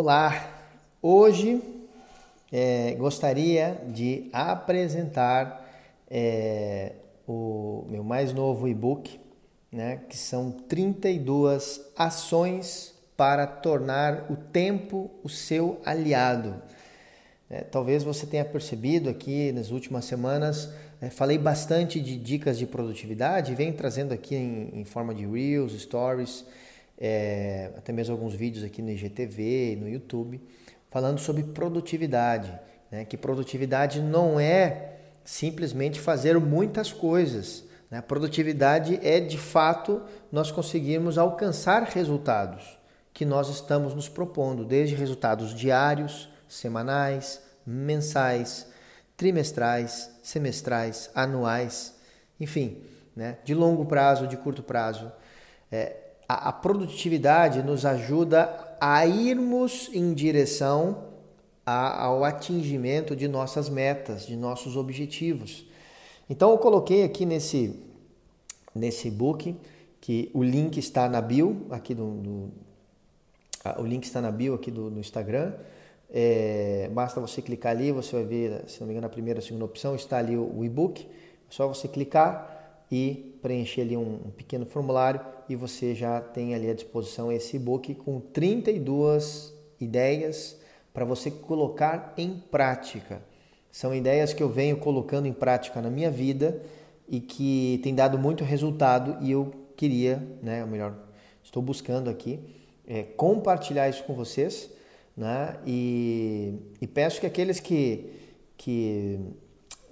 Olá! Hoje é, gostaria de apresentar é, o meu mais novo e-book, né, que são 32 ações para tornar o tempo o seu aliado. É, talvez você tenha percebido aqui nas últimas semanas, é, falei bastante de dicas de produtividade, venho trazendo aqui em, em forma de Reels, Stories, é, até mesmo alguns vídeos aqui no IGTV, no YouTube, falando sobre produtividade. Né? Que produtividade não é simplesmente fazer muitas coisas. Né? Produtividade é de fato nós conseguirmos alcançar resultados que nós estamos nos propondo, desde resultados diários, semanais, mensais, trimestrais, semestrais, anuais, enfim, né? de longo prazo, de curto prazo. É, a, a produtividade nos ajuda a irmos em direção a, ao atingimento de nossas metas, de nossos objetivos. Então eu coloquei aqui nesse, nesse book que o link está na bio aqui do, do o link está na bio aqui do, Instagram. É, basta você clicar ali, você vai ver, se não me engano, a primeira, a segunda opção está ali o, o e-book. É só você clicar e preencher ali um, pequeno formulário e você já tem ali à disposição esse e-book com 32 ideias para você colocar em prática. São ideias que eu venho colocando em prática na minha vida e que tem dado muito resultado e eu queria, né, ou melhor, estou buscando aqui é, compartilhar isso com vocês, né, e, e peço que aqueles que que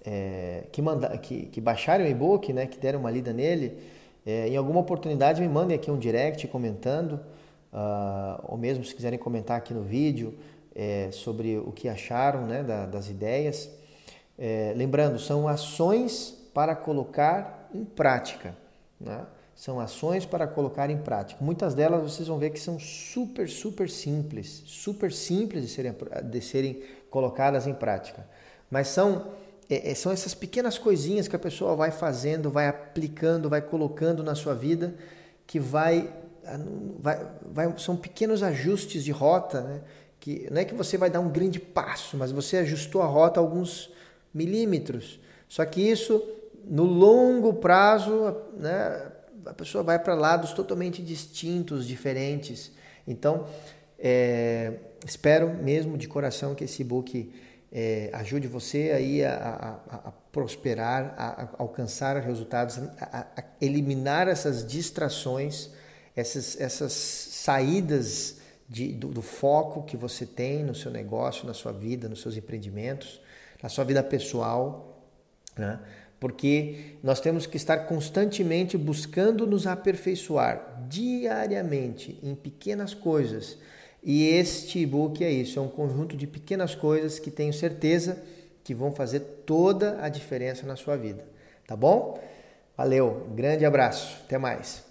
é, que, manda, que, que baixarem o e-book, né, que deram uma lida nele, é, em alguma oportunidade me mandem aqui um direct comentando, uh, ou mesmo se quiserem comentar aqui no vídeo é, sobre o que acharam né, da, das ideias. Lembrando, são ações para colocar em prática. Né? São ações para colocar em prática. Muitas delas vocês vão ver que são super, super simples, super simples de serem, de serem colocadas em prática. Mas são é, é, são essas pequenas coisinhas que a pessoa vai fazendo, vai aplicando, vai colocando na sua vida, que vai, ah, vai, vai são pequenos ajustes de rota, né? que não é que você vai dar um grande passo, mas você ajustou a rota alguns milímetros. Só que isso, no longo prazo, né, a pessoa vai para lados totalmente distintos, diferentes. Então, é, espero mesmo de coração que esse book é, ajude você aí a, a, a prosperar, a, a, alcançar resultados, a, eliminar essas distrações, essas, essas saídas de, do, do, foco que você tem no seu negócio, na sua vida, nos seus empreendimentos, na sua vida pessoal, né? porque nós temos que estar constantemente buscando nos aperfeiçoar diariamente em pequenas coisas e este e-book é isso, é um conjunto de pequenas coisas que tenho certeza que vão fazer toda a diferença na sua vida. Tá bom? Valeu, grande abraço, até mais.